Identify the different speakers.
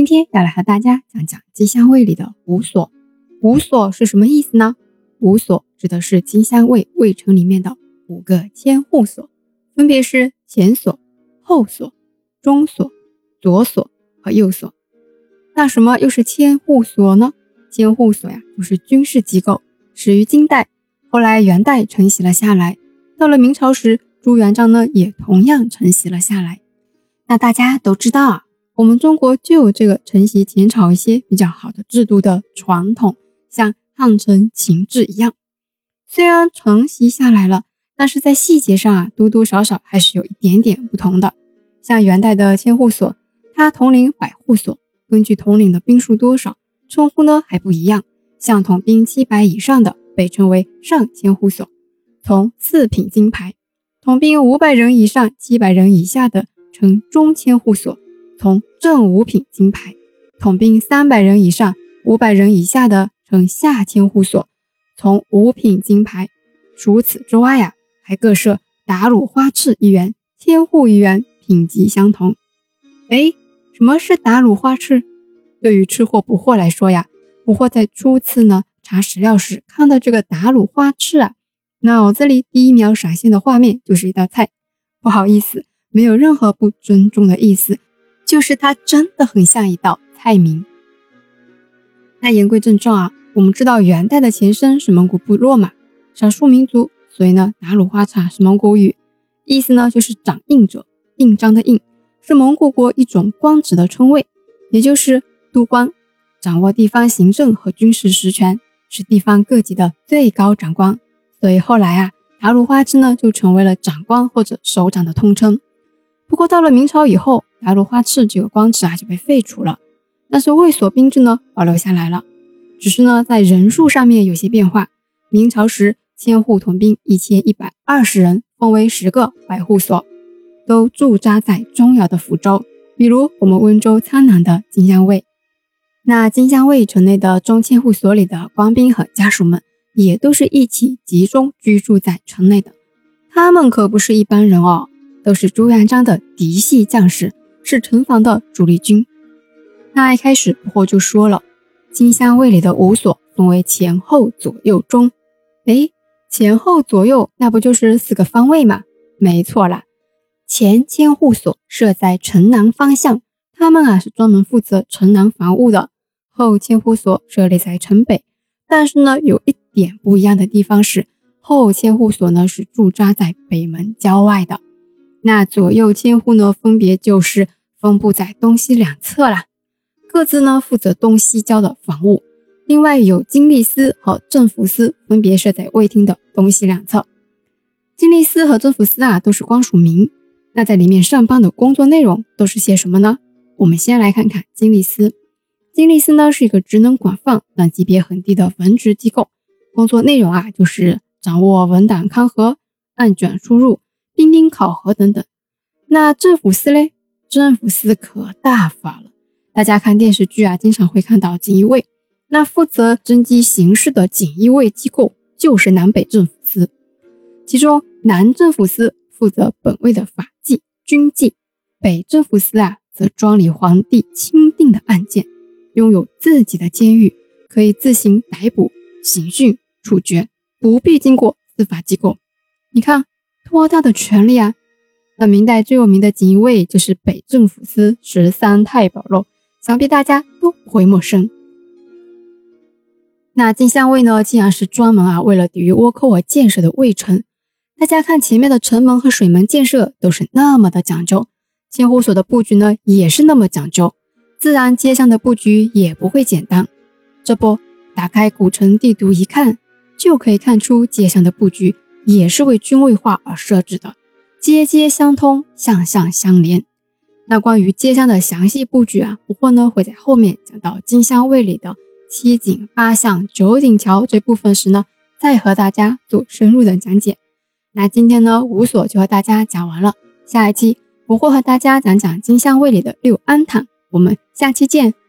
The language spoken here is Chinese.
Speaker 1: 今天要来和大家讲讲金乡卫里的五所。五所是什么意思呢？五所指的是金乡卫卫城里面的五个千户所，分别是前所、后所、中所、左所和右所。那什么又是千户所呢？千户所呀，就是军事机构，始于金代，后来元代承袭了下来。到了明朝时，朱元璋呢也同样承袭了下来。那大家都知道啊，我们中国就有这个承袭前朝一些比较好的制度的传统，像汉承秦制一样。虽然承袭下来了，但是在细节上啊，多多少少还是有一点点不同的。像元代的千户所，它统领百户所，根据统领的兵数多少，称呼呢还不一样。像统兵七百以上的，被称为上千户所，从四品金牌；统兵五百人以上、七百人以下的。称中千户所，从正五品金牌；统兵三百人以上、五百人以下的称下千户所，从五品金牌。除此之外呀，还各设打卤花翅一员、千户一员，品级相同。哎，什么是打卤花翅？对于吃货捕获来说呀，捕获在初次呢查史料时看到这个打卤花翅啊，脑子里第一秒闪现的画面就是一道菜。不好意思。没有任何不尊重的意思，就是它真的很像一道菜名。那言归正传啊，我们知道元代的前身是蒙古部落嘛，少数民族，所以呢，达鲁花茶是蒙古语，意思呢就是掌印者，印章的印，是蒙古国一种官职的称谓，也就是督官，掌握地方行政和军事实权，是地方各级的最高长官。所以后来啊，达鲁花赤呢就成为了长官或者首长的通称。不过到了明朝以后，达鲁花赤这个官职啊就被废除了，但是卫所兵制呢保留下来了，只是呢在人数上面有些变化。明朝时千户统兵一千一百二十人，分为十个百户所，都驻扎在重要的府州，比如我们温州苍南的金乡卫。那金乡卫城内的中千户所里的官兵和家属们，也都是一起集中居住在城内的，他们可不是一般人哦。都是朱元璋的嫡系将士，是城防的主力军。那一开始不惑就说了，金乡卫里的五所分为前后左右中。哎，前后左右那不就是四个方位吗？没错啦，前千户所设在城南方向，他们啊是专门负责城南防务的。后千户所设立在城北，但是呢有一点不一样的地方是，后千户所呢是驻扎在北门郊外的。那左右千户呢，分别就是分布在东西两侧啦，各自呢负责东西郊的防务。另外有经历司和政府司，分别设在卫厅的东西两侧。经历司和政府司啊，都是官署名。那在里面上班的工作内容都是些什么呢？我们先来看看经历司。经历司呢是一个职能广泛但级别很低的文职机构，工作内容啊就是掌握文档刊核、案卷输入。兵丁考核等等，那政府司嘞？政府司可大发了。大家看电视剧啊，经常会看到锦衣卫。那负责侦缉形势的锦衣卫机构就是南北政府司，其中南政府司负责本位的法纪、军纪，北政府司啊则专理皇帝钦定的案件，拥有自己的监狱，可以自行逮捕、刑讯、处决，不必经过司法机构。你看。多大的权力啊！那明代最有名的锦衣卫就是北镇抚司十三太保喽，想必大家都不会陌生。那金乡卫呢，竟然是专门啊为了抵御倭寇而建设的卫城。大家看前面的城门和水门建设都是那么的讲究，千户所的布局呢也是那么讲究，自然街巷的布局也不会简单。这不，打开古城地图一看，就可以看出街巷的布局。也是为君位化而设置的，街街相通，巷巷相连。那关于街巷的详细布局啊，不过呢会在后面讲到金乡卫里的七景八巷九景桥这部分时呢，再和大家做深入的讲解。那今天呢五所就和大家讲完了，下一期我会和大家讲讲金乡卫里的六安堂，我们下期见。